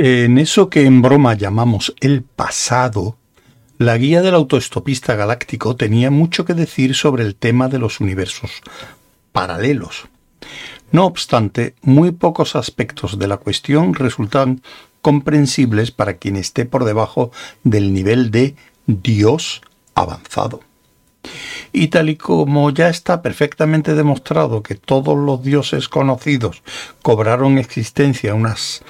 En eso que en broma llamamos el pasado, la guía del autoestopista galáctico tenía mucho que decir sobre el tema de los universos paralelos. No obstante, muy pocos aspectos de la cuestión resultan comprensibles para quien esté por debajo del nivel de Dios avanzado. Y tal y como ya está perfectamente demostrado que todos los dioses conocidos cobraron existencia unas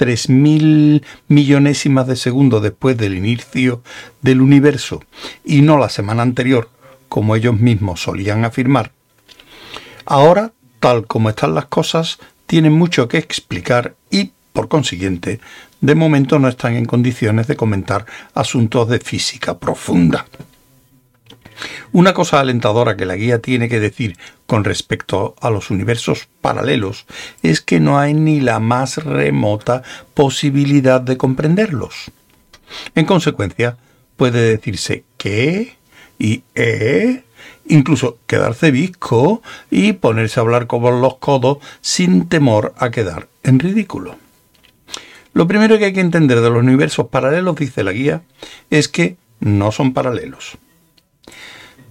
tres mil millonésimas de segundo después del inicio del universo y no la semana anterior, como ellos mismos solían afirmar, ahora, tal como están las cosas, tienen mucho que explicar y, por consiguiente, de momento no están en condiciones de comentar asuntos de física profunda. Una cosa alentadora que la guía tiene que decir con respecto a los universos paralelos es que no hay ni la más remota posibilidad de comprenderlos. En consecuencia, puede decirse que y e, incluso quedarse visco y ponerse a hablar con los codos sin temor a quedar en ridículo. Lo primero que hay que entender de los universos paralelos, dice la guía, es que no son paralelos.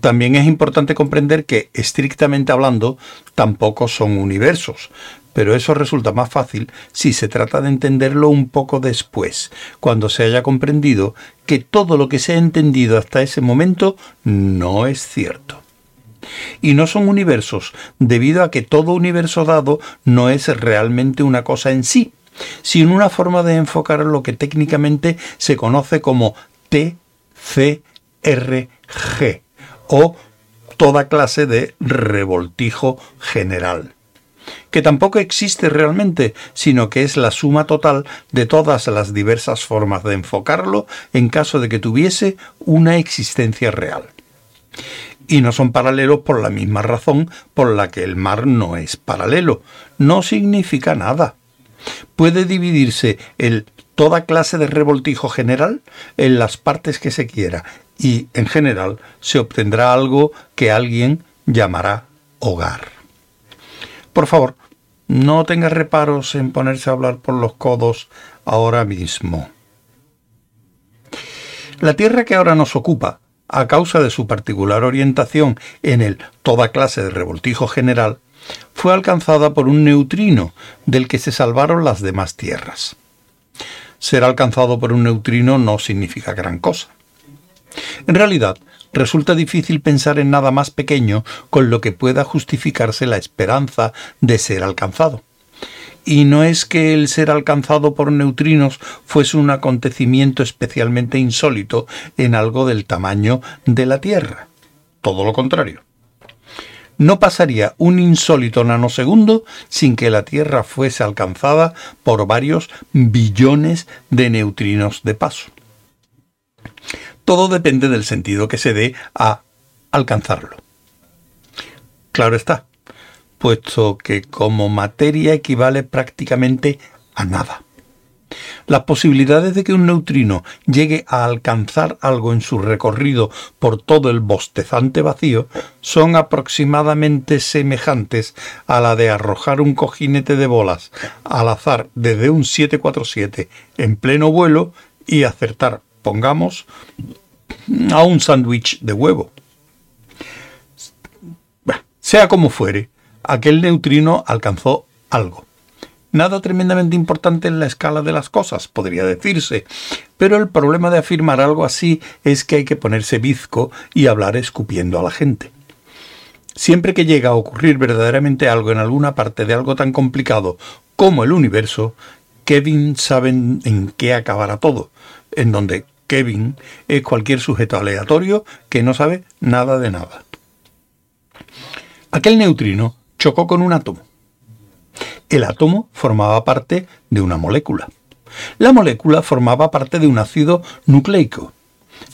También es importante comprender que, estrictamente hablando, tampoco son universos, pero eso resulta más fácil si se trata de entenderlo un poco después, cuando se haya comprendido que todo lo que se ha entendido hasta ese momento no es cierto. Y no son universos, debido a que todo universo dado no es realmente una cosa en sí, sino una forma de enfocar lo que técnicamente se conoce como TCRG o toda clase de revoltijo general que tampoco existe realmente, sino que es la suma total de todas las diversas formas de enfocarlo en caso de que tuviese una existencia real. Y no son paralelos por la misma razón por la que el mar no es paralelo. No significa nada. Puede dividirse el toda clase de revoltijo general en las partes que se quiera y, en general, se obtendrá algo que alguien llamará hogar. Por favor, no tenga reparos en ponerse a hablar por los codos ahora mismo. La Tierra que ahora nos ocupa, a causa de su particular orientación en el toda clase de revoltijo general, fue alcanzada por un neutrino del que se salvaron las demás tierras. Ser alcanzado por un neutrino no significa gran cosa. En realidad, resulta difícil pensar en nada más pequeño con lo que pueda justificarse la esperanza de ser alcanzado. Y no es que el ser alcanzado por neutrinos fuese un acontecimiento especialmente insólito en algo del tamaño de la Tierra. Todo lo contrario. No pasaría un insólito nanosegundo sin que la Tierra fuese alcanzada por varios billones de neutrinos de paso. Todo depende del sentido que se dé a alcanzarlo. Claro está, puesto que como materia equivale prácticamente a nada. Las posibilidades de que un neutrino llegue a alcanzar algo en su recorrido por todo el bostezante vacío son aproximadamente semejantes a la de arrojar un cojinete de bolas al azar desde un 747 en pleno vuelo y acertar pongamos, a un sándwich de huevo. Sea como fuere, aquel neutrino alcanzó algo. Nada tremendamente importante en la escala de las cosas, podría decirse, pero el problema de afirmar algo así es que hay que ponerse bizco y hablar escupiendo a la gente. Siempre que llega a ocurrir verdaderamente algo en alguna parte de algo tan complicado como el universo, Kevin sabe en qué acabará todo, en donde Kevin es cualquier sujeto aleatorio que no sabe nada de nada. Aquel neutrino chocó con un átomo. El átomo formaba parte de una molécula. La molécula formaba parte de un ácido nucleico.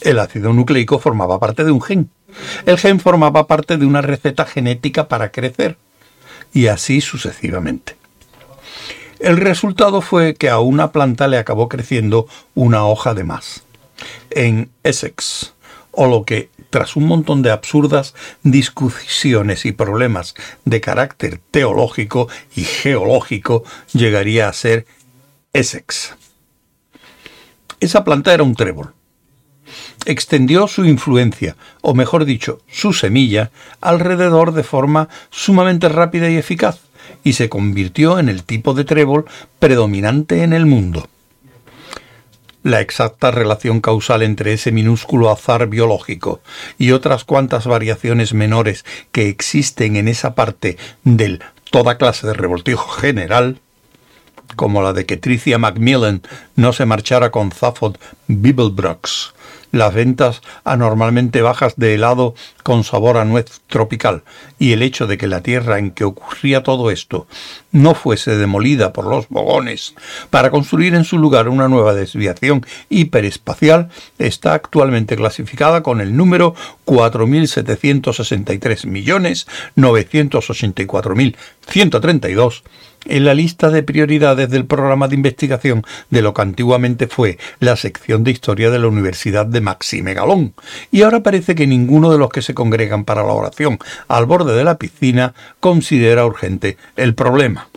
El ácido nucleico formaba parte de un gen. El gen formaba parte de una receta genética para crecer. Y así sucesivamente. El resultado fue que a una planta le acabó creciendo una hoja de más en Essex, o lo que, tras un montón de absurdas discusiones y problemas de carácter teológico y geológico, llegaría a ser Essex. Esa planta era un trébol. Extendió su influencia, o mejor dicho, su semilla, alrededor de forma sumamente rápida y eficaz, y se convirtió en el tipo de trébol predominante en el mundo. La exacta relación causal entre ese minúsculo azar biológico y otras cuantas variaciones menores que existen en esa parte del toda clase de revoltijo general como la de que Tricia Macmillan no se marchara con Zaphod Bibelbrooks, las ventas anormalmente bajas de helado con sabor a nuez tropical. Y el hecho de que la tierra en que ocurría todo esto no fuese demolida por los bogones para construir en su lugar una nueva desviación hiperespacial está actualmente clasificada con el número 4.763.984.132 en la lista de prioridades del programa de investigación de lo que antiguamente fue la sección de historia de la Universidad de Maxime Galón. Y ahora parece que ninguno de los que se congregan para la oración al borde de la piscina considera urgente el problema.